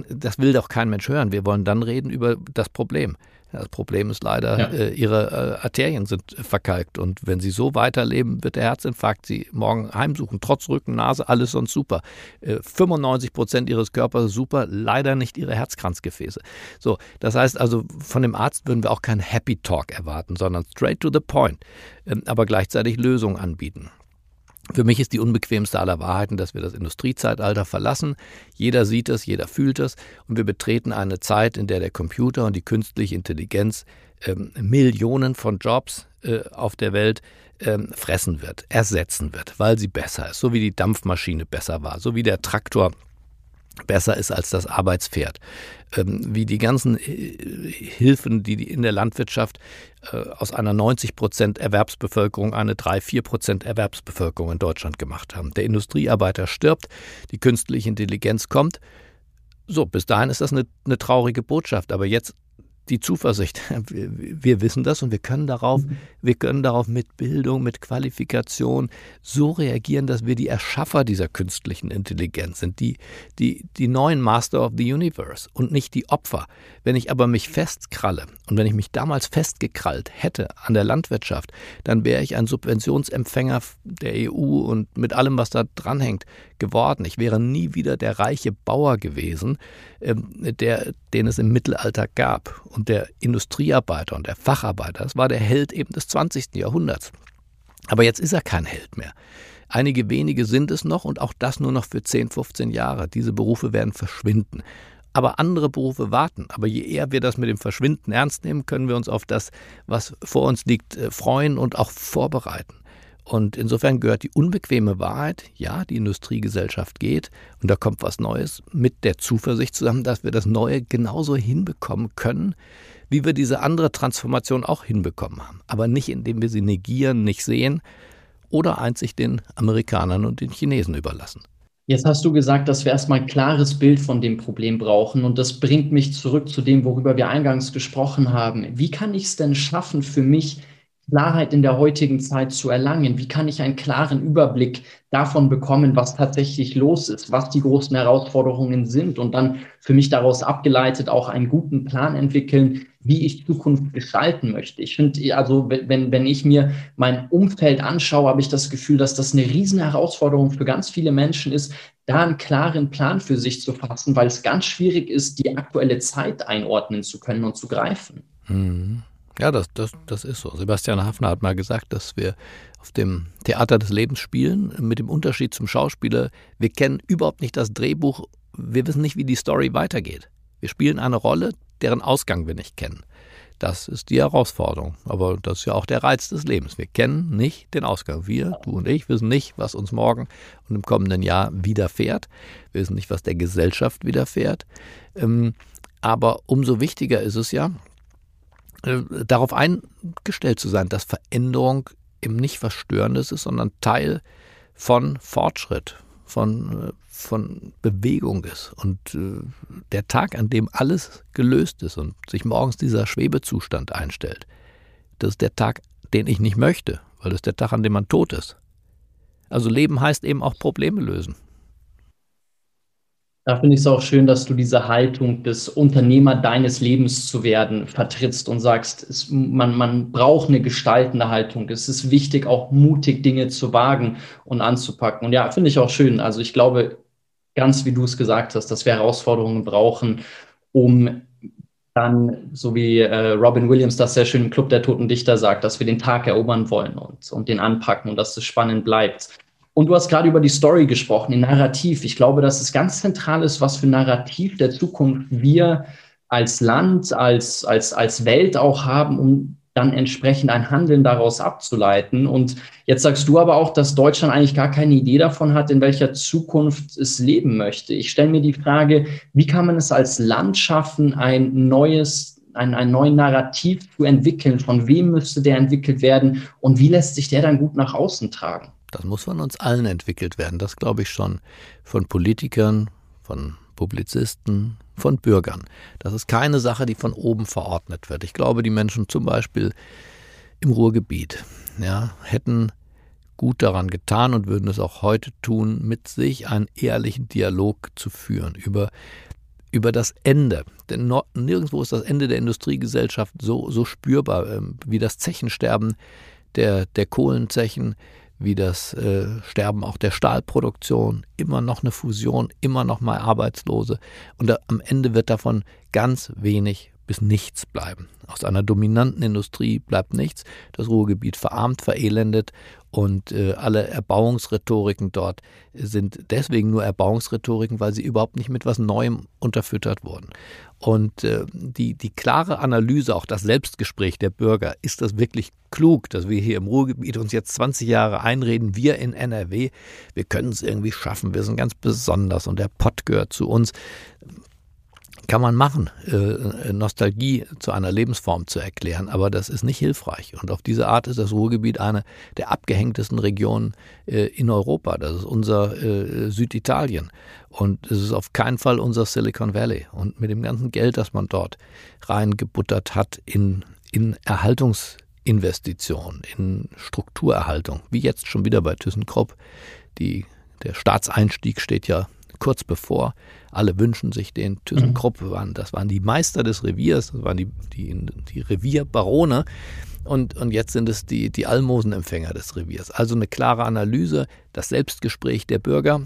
Das will doch kein Mensch hören. Wir wollen dann reden über das Problem. Das Problem ist leider, ja. äh, ihre äh, Arterien sind verkalkt. Und wenn sie so weiterleben, wird der Herzinfarkt sie morgen heimsuchen. Trotz Rücken, Nase, alles sonst super. Äh, 95 Prozent ihres Körpers super, leider nicht ihre Herzkranzgefäße. So, das heißt also, von dem Arzt würden wir auch keinen Happy Talk erwarten, sondern straight to the point. Ähm, aber gleichzeitig Lösungen anbieten. Für mich ist die unbequemste aller Wahrheiten, dass wir das Industriezeitalter verlassen. Jeder sieht es, jeder fühlt es und wir betreten eine Zeit, in der der Computer und die künstliche Intelligenz ähm, Millionen von Jobs äh, auf der Welt ähm, fressen wird, ersetzen wird, weil sie besser ist, so wie die Dampfmaschine besser war, so wie der Traktor besser ist als das Arbeitspferd. Ähm, wie die ganzen äh, Hilfen, die in der Landwirtschaft äh, aus einer 90 Prozent Erwerbsbevölkerung eine 3, 4 Prozent Erwerbsbevölkerung in Deutschland gemacht haben. Der Industriearbeiter stirbt, die künstliche Intelligenz kommt. So, bis dahin ist das eine, eine traurige Botschaft. Aber jetzt die Zuversicht. Wir, wissen das und wir können darauf, mhm. wir können darauf mit Bildung, mit Qualifikation so reagieren, dass wir die Erschaffer dieser künstlichen Intelligenz sind, die, die, die neuen Master of the Universe und nicht die Opfer. Wenn ich aber mich festkralle und wenn ich mich damals festgekrallt hätte an der Landwirtschaft, dann wäre ich ein Subventionsempfänger der EU und mit allem, was da dranhängt, geworden. Ich wäre nie wieder der reiche Bauer gewesen, ähm, der, den es im Mittelalter gab. Und der Industriearbeiter und der Facharbeiter, das war der Held eben des 20. Jahrhunderts. Aber jetzt ist er kein Held mehr. Einige wenige sind es noch und auch das nur noch für 10, 15 Jahre. Diese Berufe werden verschwinden. Aber andere Berufe warten. Aber je eher wir das mit dem Verschwinden ernst nehmen, können wir uns auf das, was vor uns liegt, äh, freuen und auch vorbereiten. Und insofern gehört die unbequeme Wahrheit, ja, die Industriegesellschaft geht und da kommt was Neues mit der Zuversicht zusammen, dass wir das Neue genauso hinbekommen können, wie wir diese andere Transformation auch hinbekommen haben. Aber nicht, indem wir sie negieren, nicht sehen oder einzig den Amerikanern und den Chinesen überlassen. Jetzt hast du gesagt, dass wir erstmal ein klares Bild von dem Problem brauchen. Und das bringt mich zurück zu dem, worüber wir eingangs gesprochen haben. Wie kann ich es denn schaffen, für mich Klarheit in der heutigen Zeit zu erlangen? Wie kann ich einen klaren Überblick davon bekommen, was tatsächlich los ist, was die großen Herausforderungen sind und dann für mich daraus abgeleitet auch einen guten Plan entwickeln, wie ich Zukunft gestalten möchte? Ich finde, also wenn, wenn ich mir mein Umfeld anschaue, habe ich das Gefühl, dass das eine riesen Herausforderung für ganz viele Menschen ist, da einen klaren Plan für sich zu fassen, weil es ganz schwierig ist, die aktuelle Zeit einordnen zu können und zu greifen. Mhm. Ja, das, das, das ist so. Sebastian Hafner hat mal gesagt, dass wir auf dem Theater des Lebens spielen, mit dem Unterschied zum Schauspieler. Wir kennen überhaupt nicht das Drehbuch, wir wissen nicht, wie die Story weitergeht. Wir spielen eine Rolle, deren Ausgang wir nicht kennen. Das ist die Herausforderung. Aber das ist ja auch der Reiz des Lebens. Wir kennen nicht den Ausgang. Wir, du und ich, wissen nicht, was uns morgen und im kommenden Jahr widerfährt. Wir wissen nicht, was der Gesellschaft widerfährt. Ähm, aber umso wichtiger ist es ja, darauf eingestellt zu sein, dass Veränderung eben nicht was Störendes ist, sondern Teil von Fortschritt, von, äh, von Bewegung ist. Und äh, der Tag, an dem alles gelöst ist und sich morgens dieser Schwebezustand einstellt, das ist der Tag, den ich nicht möchte, weil das ist der Tag, an dem man tot ist. Also Leben heißt eben auch Probleme lösen. Da finde ich es auch schön, dass du diese Haltung des Unternehmer deines Lebens zu werden vertrittst und sagst, es, man, man braucht eine gestaltende Haltung. Es ist wichtig, auch mutig Dinge zu wagen und anzupacken. Und ja, finde ich auch schön. Also ich glaube, ganz wie du es gesagt hast, dass wir Herausforderungen brauchen, um dann, so wie äh, Robin Williams das sehr schön im Club der Toten Dichter sagt, dass wir den Tag erobern wollen und, und den anpacken und dass es spannend bleibt. Und du hast gerade über die Story gesprochen, den Narrativ. Ich glaube, dass es ganz zentral ist, was für Narrativ der Zukunft wir als Land, als, als, als Welt auch haben, um dann entsprechend ein Handeln daraus abzuleiten. Und jetzt sagst du aber auch, dass Deutschland eigentlich gar keine Idee davon hat, in welcher Zukunft es leben möchte. Ich stelle mir die Frage, wie kann man es als Land schaffen, ein neues, ein, ein neuen Narrativ zu entwickeln? Von wem müsste der entwickelt werden? Und wie lässt sich der dann gut nach außen tragen? Das muss von uns allen entwickelt werden, das glaube ich schon. Von Politikern, von Publizisten, von Bürgern. Das ist keine Sache, die von oben verordnet wird. Ich glaube, die Menschen zum Beispiel im Ruhrgebiet ja, hätten gut daran getan und würden es auch heute tun, mit sich einen ehrlichen Dialog zu führen über, über das Ende. Denn nirgendwo ist das Ende der Industriegesellschaft so, so spürbar ähm, wie das Zechensterben der, der Kohlenzechen, wie das äh, Sterben auch der Stahlproduktion, immer noch eine Fusion, immer noch mal Arbeitslose. Und da, am Ende wird davon ganz wenig bis nichts bleiben. Aus einer dominanten Industrie bleibt nichts. Das Ruhrgebiet verarmt, verelendet und äh, alle Erbauungsrhetoriken dort sind deswegen nur Erbauungsrhetoriken, weil sie überhaupt nicht mit was Neuem unterfüttert wurden. Und äh, die, die klare Analyse, auch das Selbstgespräch der Bürger, ist das wirklich klug, dass wir hier im Ruhrgebiet uns jetzt 20 Jahre einreden, wir in NRW, wir können es irgendwie schaffen, wir sind ganz besonders und der Pott gehört zu uns kann man machen, äh, Nostalgie zu einer Lebensform zu erklären, aber das ist nicht hilfreich. Und auf diese Art ist das Ruhrgebiet eine der abgehängtesten Regionen äh, in Europa. Das ist unser äh, Süditalien. Und es ist auf keinen Fall unser Silicon Valley. Und mit dem ganzen Geld, das man dort reingebuttert hat in, in Erhaltungsinvestitionen, in Strukturerhaltung, wie jetzt schon wieder bei ThyssenKrupp, die, der Staatseinstieg steht ja kurz bevor. Alle wünschen sich den. ThyssenKrupp mhm. waren, das waren die Meister des Reviers, das waren die, die, die Revierbarone. Und, und jetzt sind es die, die Almosenempfänger des Reviers. Also eine klare Analyse, das Selbstgespräch der Bürger,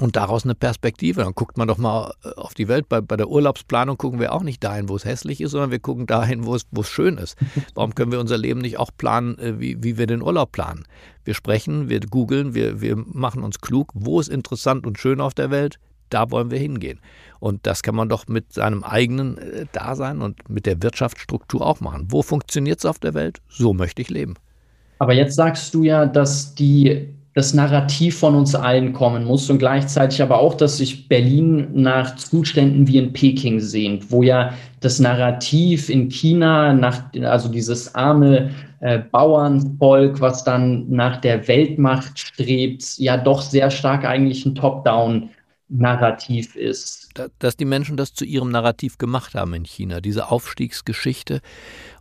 und daraus eine Perspektive. Dann guckt man doch mal äh, auf die Welt. Bei, bei der Urlaubsplanung gucken wir auch nicht dahin, wo es hässlich ist, sondern wir gucken dahin, wo es, wo es schön ist. Warum können wir unser Leben nicht auch planen, äh, wie, wie wir den Urlaub planen? Wir sprechen, wir googeln, wir, wir machen uns klug, wo ist interessant und schön auf der Welt, da wollen wir hingehen. Und das kann man doch mit seinem eigenen äh, Dasein und mit der Wirtschaftsstruktur auch machen. Wo funktioniert es auf der Welt? So möchte ich leben. Aber jetzt sagst du ja, dass die das Narrativ von uns allen kommen muss und gleichzeitig aber auch, dass sich Berlin nach Zuständen wie in Peking sehnt, wo ja das Narrativ in China nach, also dieses arme äh, Bauernvolk, was dann nach der Weltmacht strebt, ja doch sehr stark eigentlich ein Top-Down Narrativ ist. Dass die Menschen das zu ihrem Narrativ gemacht haben in China. Diese Aufstiegsgeschichte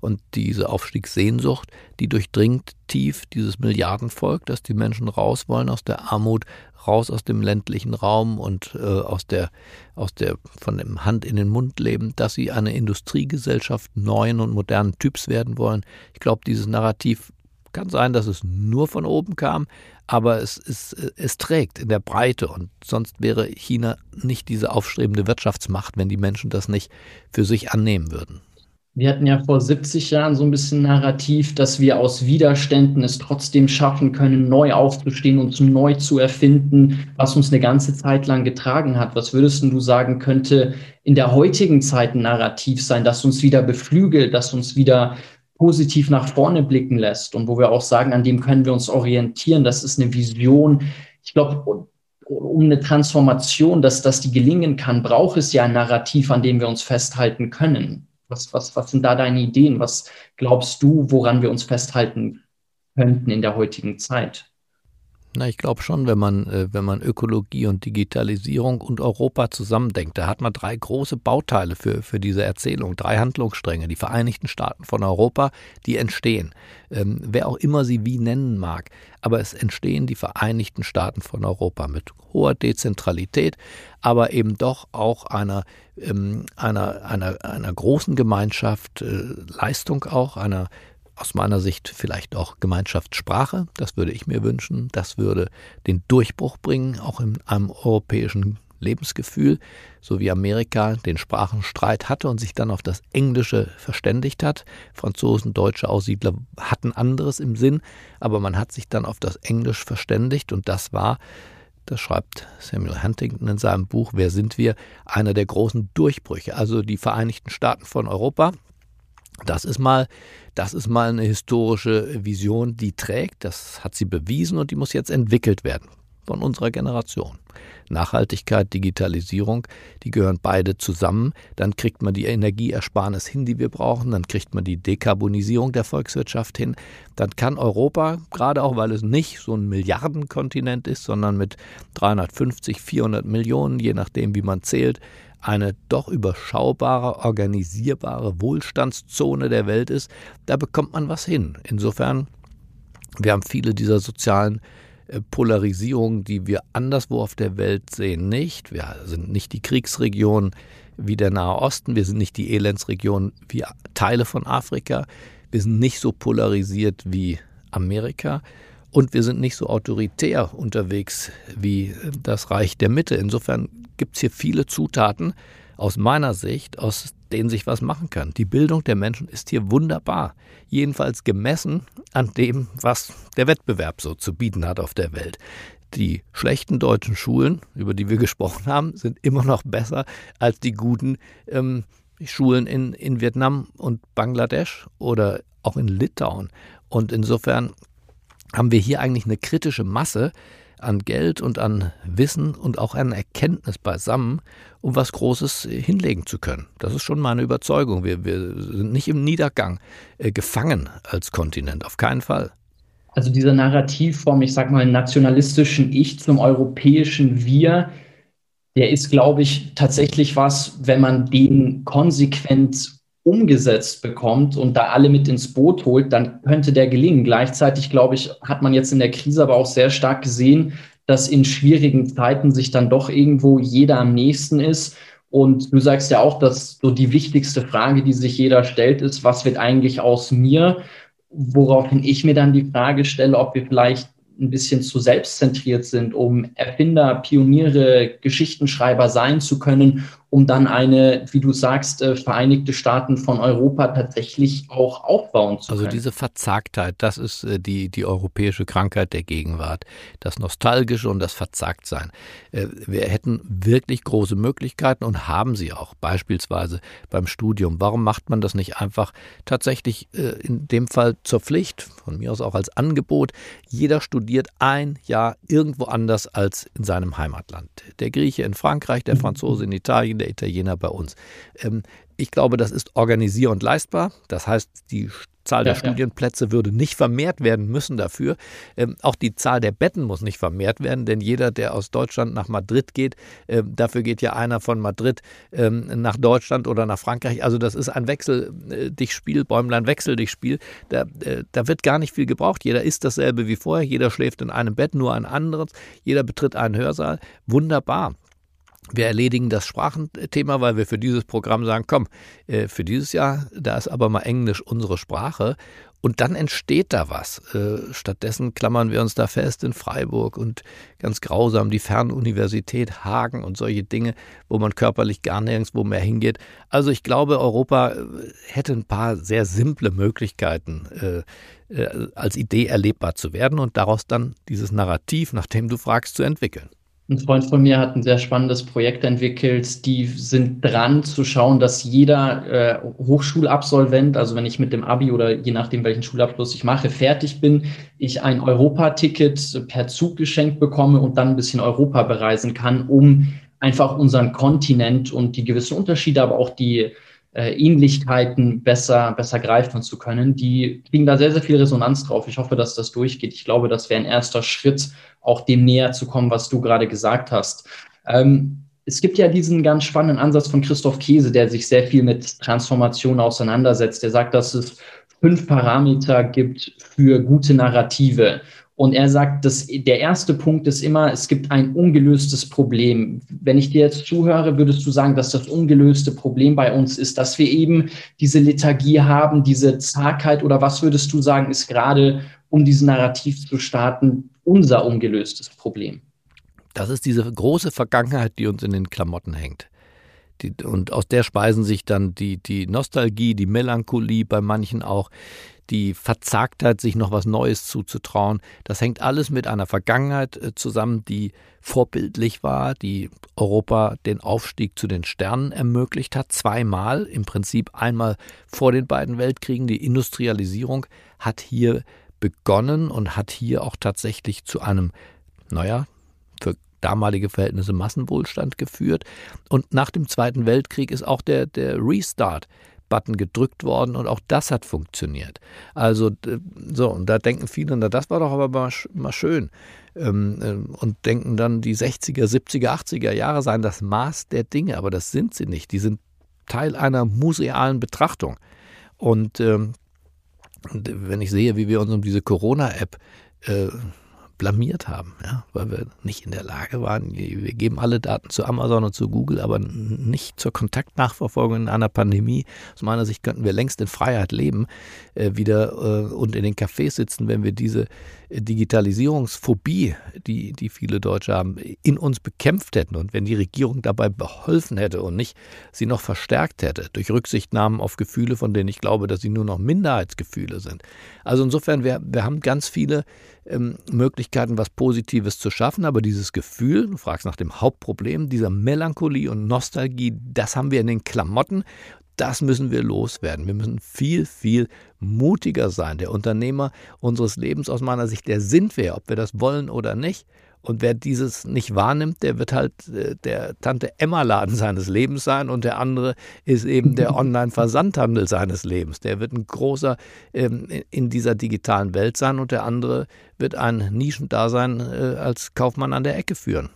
und diese Aufstiegssehnsucht, die durchdringt tief dieses Milliardenvolk, dass die Menschen raus wollen aus der Armut, raus aus dem ländlichen Raum und äh, aus der, aus der von dem Hand in den Mund leben, dass sie eine Industriegesellschaft neuen und modernen Typs werden wollen. Ich glaube, dieses Narrativ kann sein, dass es nur von oben kam, aber es, es, es trägt in der Breite und sonst wäre China nicht diese aufstrebende Wirtschaftsmacht, wenn die Menschen das nicht für sich annehmen würden. Wir hatten ja vor 70 Jahren so ein bisschen Narrativ, dass wir aus Widerständen es trotzdem schaffen können, neu aufzustehen, uns neu zu erfinden, was uns eine ganze Zeit lang getragen hat. Was würdest du sagen, könnte in der heutigen Zeit ein Narrativ sein, das uns wieder beflügelt, das uns wieder positiv nach vorne blicken lässt und wo wir auch sagen, an dem können wir uns orientieren. Das ist eine Vision. Ich glaube, um eine Transformation, dass, dass die gelingen kann, braucht es ja ein Narrativ, an dem wir uns festhalten können. Was, was, was sind da deine Ideen? Was glaubst du, woran wir uns festhalten könnten in der heutigen Zeit? Na, ich glaube schon, wenn man, äh, wenn man Ökologie und Digitalisierung und Europa zusammendenkt, da hat man drei große Bauteile für, für diese Erzählung, drei Handlungsstränge. Die Vereinigten Staaten von Europa, die entstehen. Ähm, wer auch immer sie wie nennen mag. Aber es entstehen die Vereinigten Staaten von Europa mit hoher Dezentralität, aber eben doch auch einer, ähm, einer, einer, einer großen Gemeinschaft, äh, Leistung auch, einer aus meiner Sicht vielleicht auch Gemeinschaftssprache. Das würde ich mir wünschen. Das würde den Durchbruch bringen, auch in einem europäischen Lebensgefühl, so wie Amerika den Sprachenstreit hatte und sich dann auf das Englische verständigt hat. Franzosen, deutsche Aussiedler hatten anderes im Sinn, aber man hat sich dann auf das Englisch verständigt und das war, das schreibt Samuel Huntington in seinem Buch Wer sind wir, einer der großen Durchbrüche. Also die Vereinigten Staaten von Europa, das ist mal, das ist mal eine historische Vision, die trägt. Das hat sie bewiesen und die muss jetzt entwickelt werden von unserer Generation. Nachhaltigkeit, Digitalisierung, die gehören beide zusammen. Dann kriegt man die Energieersparnis hin, die wir brauchen. Dann kriegt man die Dekarbonisierung der Volkswirtschaft hin. Dann kann Europa, gerade auch weil es nicht so ein Milliardenkontinent ist, sondern mit 350, 400 Millionen, je nachdem, wie man zählt, eine doch überschaubare, organisierbare Wohlstandszone der Welt ist, da bekommt man was hin. Insofern, wir haben viele dieser sozialen äh, Polarisierungen, die wir anderswo auf der Welt sehen, nicht. Wir sind nicht die Kriegsregion wie der Nahe Osten, wir sind nicht die Elendsregion wie Teile von Afrika, wir sind nicht so polarisiert wie Amerika. Und wir sind nicht so autoritär unterwegs wie das Reich der Mitte. Insofern gibt es hier viele Zutaten aus meiner Sicht, aus denen sich was machen kann. Die Bildung der Menschen ist hier wunderbar. Jedenfalls gemessen an dem, was der Wettbewerb so zu bieten hat auf der Welt. Die schlechten deutschen Schulen, über die wir gesprochen haben, sind immer noch besser als die guten ähm, Schulen in, in Vietnam und Bangladesch oder auch in Litauen. Und insofern haben wir hier eigentlich eine kritische Masse an Geld und an Wissen und auch an Erkenntnis beisammen, um was Großes hinlegen zu können. Das ist schon meine Überzeugung. Wir, wir sind nicht im Niedergang äh, gefangen als Kontinent, auf keinen Fall. Also diese Narrativform, ich sag mal, nationalistischen Ich zum europäischen Wir, der ist, glaube ich, tatsächlich was, wenn man den konsequent umgesetzt bekommt und da alle mit ins Boot holt, dann könnte der gelingen. Gleichzeitig, glaube ich, hat man jetzt in der Krise aber auch sehr stark gesehen, dass in schwierigen Zeiten sich dann doch irgendwo jeder am nächsten ist. Und du sagst ja auch, dass so die wichtigste Frage, die sich jeder stellt, ist, was wird eigentlich aus mir? Woraufhin ich mir dann die Frage stelle, ob wir vielleicht ein bisschen zu selbstzentriert sind, um Erfinder, Pioniere, Geschichtenschreiber sein zu können, um dann eine, wie du sagst, äh, Vereinigte Staaten von Europa tatsächlich auch aufbauen zu also können. Also diese Verzagtheit, das ist äh, die, die europäische Krankheit der Gegenwart. Das Nostalgische und das Verzagtsein. Äh, wir hätten wirklich große Möglichkeiten und haben sie auch, beispielsweise beim Studium. Warum macht man das nicht einfach tatsächlich in dem Fall zur Pflicht, von mir aus auch als Angebot? Jeder studiert ein Jahr irgendwo anders als in seinem Heimatland. Der Grieche in Frankreich, der Franzose in Italien, der Italiener bei uns. Ähm, ich glaube, das ist organisier- und leistbar. Das heißt, die Zahl der ja, Studienplätze ja. würde nicht vermehrt werden müssen dafür. Ähm, auch die Zahl der Betten muss nicht vermehrt werden, denn jeder, der aus Deutschland nach Madrid geht, äh, dafür geht ja einer von Madrid ähm, nach Deutschland oder nach Frankreich. Also das ist ein Wechsel äh, dich Spiel, Bäumlein Wechsel dich Spiel. Da, äh, da wird gar nicht viel gebraucht. Jeder isst dasselbe wie vorher, jeder schläft in einem Bett, nur ein anderes, jeder betritt einen Hörsaal. Wunderbar. Wir erledigen das Sprachenthema, weil wir für dieses Programm sagen, komm, äh, für dieses Jahr, da ist aber mal Englisch unsere Sprache. Und dann entsteht da was. Äh, stattdessen klammern wir uns da fest in Freiburg und ganz grausam die Fernuniversität Hagen und solche Dinge, wo man körperlich gar nirgendwo mehr hingeht. Also ich glaube, Europa äh, hätte ein paar sehr simple Möglichkeiten, als Idee erlebbar zu werden und daraus dann dieses Narrativ, nach dem du fragst, zu entwickeln. Ein Freund von mir hat ein sehr spannendes Projekt entwickelt. Die sind dran zu schauen, dass jeder äh, Hochschulabsolvent, also wenn ich mit dem Abi oder je nachdem, welchen Schulabschluss ich mache, fertig bin, ich ein Europaticket per Zug geschenkt bekomme und dann ein bisschen Europa bereisen kann, um einfach unseren Kontinent und die gewissen Unterschiede, aber auch die äh, Ähnlichkeiten besser, besser greifen zu können. Die kriegen da sehr, sehr viel Resonanz drauf. Ich hoffe, dass das durchgeht. Ich glaube, das wäre ein erster Schritt, auch dem näher zu kommen, was du gerade gesagt hast. Ähm, es gibt ja diesen ganz spannenden Ansatz von Christoph Käse, der sich sehr viel mit Transformation auseinandersetzt. Der sagt, dass es fünf Parameter gibt für gute Narrative. Und er sagt, dass der erste Punkt ist immer, es gibt ein ungelöstes Problem. Wenn ich dir jetzt zuhöre, würdest du sagen, dass das ungelöste Problem bei uns ist, dass wir eben diese Lethargie haben, diese Zagheit oder was würdest du sagen, ist gerade, um diesen Narrativ zu starten, unser ungelöstes Problem? Das ist diese große Vergangenheit, die uns in den Klamotten hängt. Und aus der speisen sich dann die, die Nostalgie, die Melancholie bei manchen auch, die Verzagtheit, sich noch was Neues zuzutrauen. Das hängt alles mit einer Vergangenheit äh, zusammen, die vorbildlich war, die Europa den Aufstieg zu den Sternen ermöglicht hat. Zweimal, im Prinzip einmal vor den beiden Weltkriegen. Die Industrialisierung hat hier begonnen und hat hier auch tatsächlich zu einem, naja, für damalige Verhältnisse Massenwohlstand geführt. Und nach dem Zweiten Weltkrieg ist auch der, der Restart Button gedrückt worden und auch das hat funktioniert. Also so, und da denken viele, na, das war doch aber mal, mal schön. Ähm, äh, und denken dann, die 60er, 70er, 80er Jahre seien das Maß der Dinge, aber das sind sie nicht. Die sind Teil einer musealen Betrachtung. Und ähm, wenn ich sehe, wie wir uns um diese Corona-App äh, blamiert haben, ja, weil wir nicht in der Lage waren. Wir geben alle Daten zu Amazon und zu Google, aber nicht zur Kontaktnachverfolgung in einer Pandemie. Aus meiner Sicht könnten wir längst in Freiheit leben, äh, wieder äh, und in den Cafés sitzen, wenn wir diese Digitalisierungsphobie, die, die viele Deutsche haben, in uns bekämpft hätten und wenn die Regierung dabei beholfen hätte und nicht sie noch verstärkt hätte durch Rücksichtnahmen auf Gefühle, von denen ich glaube, dass sie nur noch Minderheitsgefühle sind. Also insofern, wir, wir haben ganz viele ähm, Möglichkeiten, was Positives zu schaffen, aber dieses Gefühl, du fragst nach dem Hauptproblem, dieser Melancholie und Nostalgie, das haben wir in den Klamotten das müssen wir loswerden. Wir müssen viel, viel mutiger sein. Der Unternehmer unseres Lebens aus meiner Sicht, der sind wir, ob wir das wollen oder nicht. Und wer dieses nicht wahrnimmt, der wird halt äh, der Tante Emma Laden seines Lebens sein und der andere ist eben der Online-Versandhandel seines Lebens. Der wird ein großer ähm, in dieser digitalen Welt sein und der andere wird ein Nischendasein äh, als Kaufmann an der Ecke führen.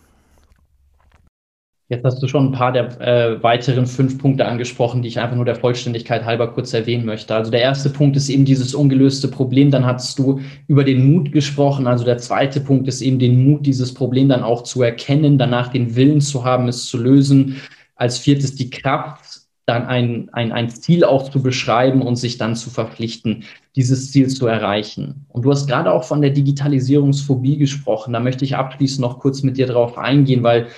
Jetzt hast du schon ein paar der äh, weiteren fünf Punkte angesprochen, die ich einfach nur der Vollständigkeit halber kurz erwähnen möchte. Also der erste Punkt ist eben dieses ungelöste Problem. Dann hast du über den Mut gesprochen. Also der zweite Punkt ist eben den Mut, dieses Problem dann auch zu erkennen, danach den Willen zu haben, es zu lösen. Als viertes die Kraft, dann ein, ein, ein Ziel auch zu beschreiben und sich dann zu verpflichten, dieses Ziel zu erreichen. Und du hast gerade auch von der Digitalisierungsphobie gesprochen. Da möchte ich abschließend noch kurz mit dir drauf eingehen, weil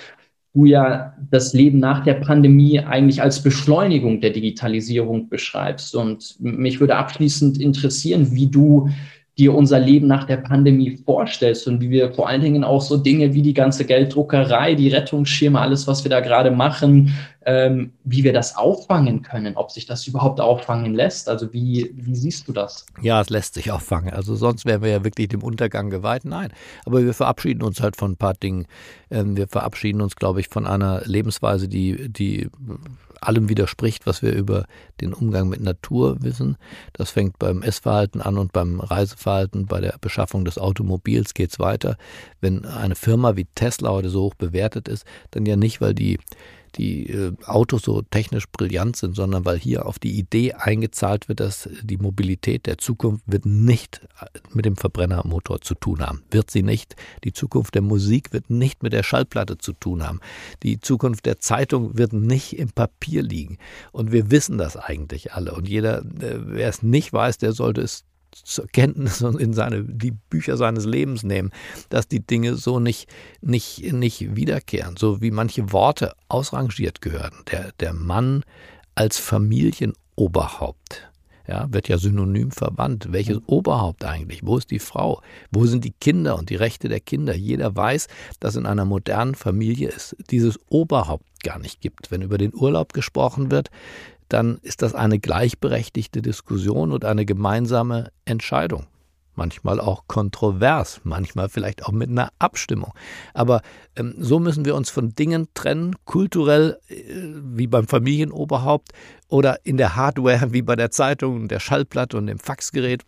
du ja das Leben nach der Pandemie eigentlich als Beschleunigung der Digitalisierung beschreibst. Und mich würde abschließend interessieren, wie du dir unser Leben nach der Pandemie vorstellst und wie wir vor allen Dingen auch so Dinge wie die ganze Gelddruckerei, die Rettungsschirme, alles, was wir da gerade machen, ähm, wie wir das auffangen können, ob sich das überhaupt auffangen lässt. Also wie, wie siehst du das? Ja, es lässt sich auffangen. Also sonst wären wir ja wirklich dem Untergang geweiht. Nein, aber wir verabschieden uns halt von ein paar Dingen. Ähm, wir verabschieden uns, glaube ich, von einer Lebensweise, die, die allem widerspricht, was wir über den Umgang mit Natur wissen. Das fängt beim Essverhalten an und beim Reiseverhalten, bei der Beschaffung des Automobils geht es weiter. Wenn eine Firma wie Tesla heute so hoch bewertet ist, dann ja nicht, weil die die äh, Autos so technisch brillant sind, sondern weil hier auf die Idee eingezahlt wird, dass die Mobilität der Zukunft wird nicht mit dem Verbrennermotor zu tun haben. Wird sie nicht. Die Zukunft der Musik wird nicht mit der Schallplatte zu tun haben. Die Zukunft der Zeitung wird nicht im Papier liegen. Und wir wissen das eigentlich alle. Und jeder, äh, wer es nicht weiß, der sollte es zur Kenntnis und in seine, die Bücher seines Lebens nehmen, dass die Dinge so nicht, nicht, nicht wiederkehren, so wie manche Worte ausrangiert gehören. Der, der Mann als Familienoberhaupt. Ja, wird ja synonym verwandt. Welches Oberhaupt eigentlich? Wo ist die Frau? Wo sind die Kinder und die Rechte der Kinder? Jeder weiß, dass in einer modernen Familie es dieses Oberhaupt gar nicht gibt. Wenn über den Urlaub gesprochen wird, dann ist das eine gleichberechtigte Diskussion und eine gemeinsame Entscheidung. Manchmal auch kontrovers, manchmal vielleicht auch mit einer Abstimmung. Aber ähm, so müssen wir uns von Dingen trennen, kulturell äh, wie beim Familienoberhaupt oder in der Hardware wie bei der Zeitung, der Schallplatte und dem Faxgerät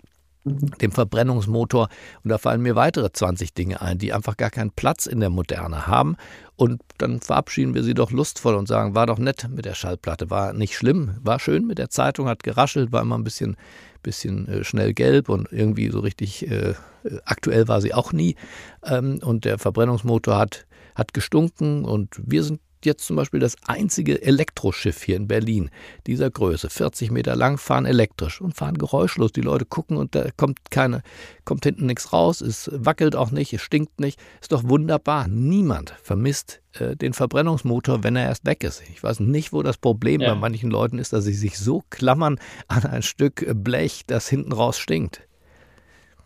dem Verbrennungsmotor. Und da fallen mir weitere 20 Dinge ein, die einfach gar keinen Platz in der Moderne haben. Und dann verabschieden wir sie doch lustvoll und sagen, war doch nett mit der Schallplatte, war nicht schlimm, war schön mit der Zeitung, hat geraschelt, war immer ein bisschen, bisschen äh, schnell gelb und irgendwie so richtig äh, aktuell war sie auch nie. Ähm, und der Verbrennungsmotor hat, hat gestunken und wir sind jetzt zum Beispiel das einzige Elektroschiff hier in Berlin dieser Größe, 40 Meter lang, fahren elektrisch und fahren geräuschlos. Die Leute gucken und da kommt keine, kommt hinten nichts raus, es wackelt auch nicht, es stinkt nicht. Ist doch wunderbar. Niemand vermisst äh, den Verbrennungsmotor, wenn er erst weg ist. Ich weiß nicht, wo das Problem ja. bei manchen Leuten ist, dass sie sich so klammern an ein Stück Blech, das hinten raus stinkt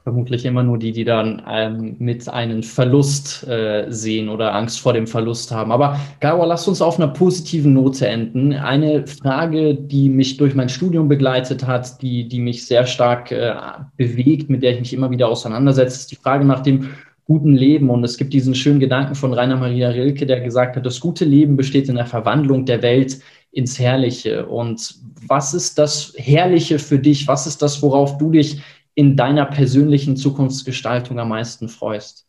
vermutlich immer nur die, die dann ähm, mit einem Verlust äh, sehen oder Angst vor dem Verlust haben. Aber Gabor, lasst uns auf einer positiven Note enden. Eine Frage, die mich durch mein Studium begleitet hat, die, die mich sehr stark äh, bewegt, mit der ich mich immer wieder auseinandersetze, ist die Frage nach dem guten Leben. Und es gibt diesen schönen Gedanken von Rainer Maria Rilke, der gesagt hat, das gute Leben besteht in der Verwandlung der Welt ins Herrliche. Und was ist das Herrliche für dich? Was ist das, worauf du dich in deiner persönlichen Zukunftsgestaltung am meisten freust?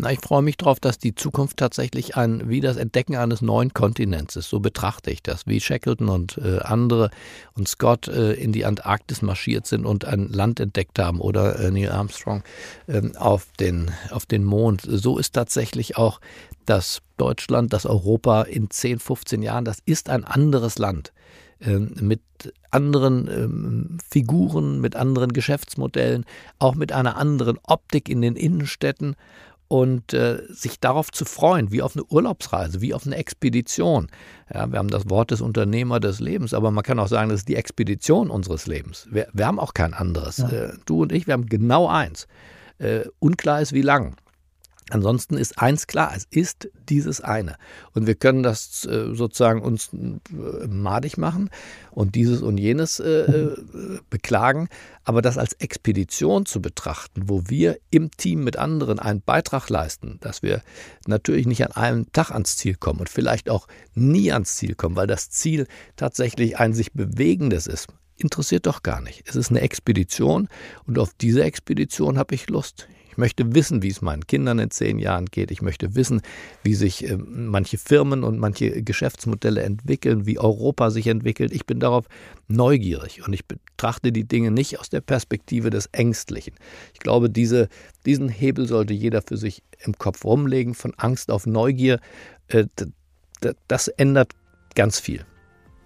Na, ich freue mich darauf, dass die Zukunft tatsächlich ein, wie das Entdecken eines neuen Kontinents ist. So betrachte ich das, wie Shackleton und äh, andere und Scott äh, in die Antarktis marschiert sind und ein Land entdeckt haben oder äh, Neil Armstrong ähm, auf, den, auf den Mond. So ist tatsächlich auch das Deutschland, das Europa in 10, 15 Jahren, das ist ein anderes Land. Ähm, mit anderen ähm, Figuren, mit anderen Geschäftsmodellen, auch mit einer anderen Optik in den Innenstädten und äh, sich darauf zu freuen, wie auf eine Urlaubsreise, wie auf eine Expedition. Ja, wir haben das Wort des Unternehmer des Lebens, aber man kann auch sagen, das ist die Expedition unseres Lebens. Wir, wir haben auch kein anderes. Ja. Äh, du und ich, wir haben genau eins. Äh, unklar ist, wie lang. Ansonsten ist eins klar, es ist dieses eine. Und wir können das äh, sozusagen uns äh, madig machen und dieses und jenes äh, äh, beklagen, aber das als Expedition zu betrachten, wo wir im Team mit anderen einen Beitrag leisten, dass wir natürlich nicht an einem Tag ans Ziel kommen und vielleicht auch nie ans Ziel kommen, weil das Ziel tatsächlich ein sich bewegendes ist interessiert doch gar nicht. Es ist eine Expedition und auf diese Expedition habe ich Lust. Ich möchte wissen, wie es meinen Kindern in zehn Jahren geht. Ich möchte wissen, wie sich äh, manche Firmen und manche Geschäftsmodelle entwickeln, wie Europa sich entwickelt. Ich bin darauf neugierig und ich betrachte die Dinge nicht aus der Perspektive des Ängstlichen. Ich glaube, diese, diesen Hebel sollte jeder für sich im Kopf rumlegen, von Angst auf Neugier. Äh, das ändert ganz viel.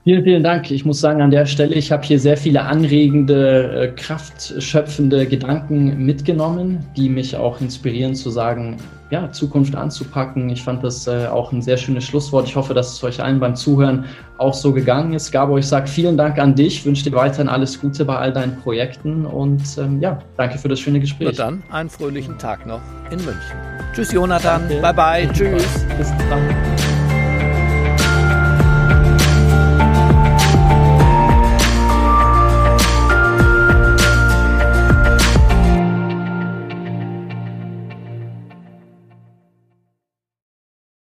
Vielen, vielen Dank. Ich muss sagen, an der Stelle, ich habe hier sehr viele anregende, äh, kraftschöpfende Gedanken mitgenommen, die mich auch inspirieren zu sagen, ja, Zukunft anzupacken. Ich fand das äh, auch ein sehr schönes Schlusswort. Ich hoffe, dass es euch allen beim Zuhören auch so gegangen ist. Gabo, ich sage vielen Dank an dich, wünsche dir weiterhin alles Gute bei all deinen Projekten und ähm, ja, danke für das schöne Gespräch. Und dann einen fröhlichen Tag noch in München. Tschüss, Jonathan. Danke. Bye, bye. Tschüss. Bis dann.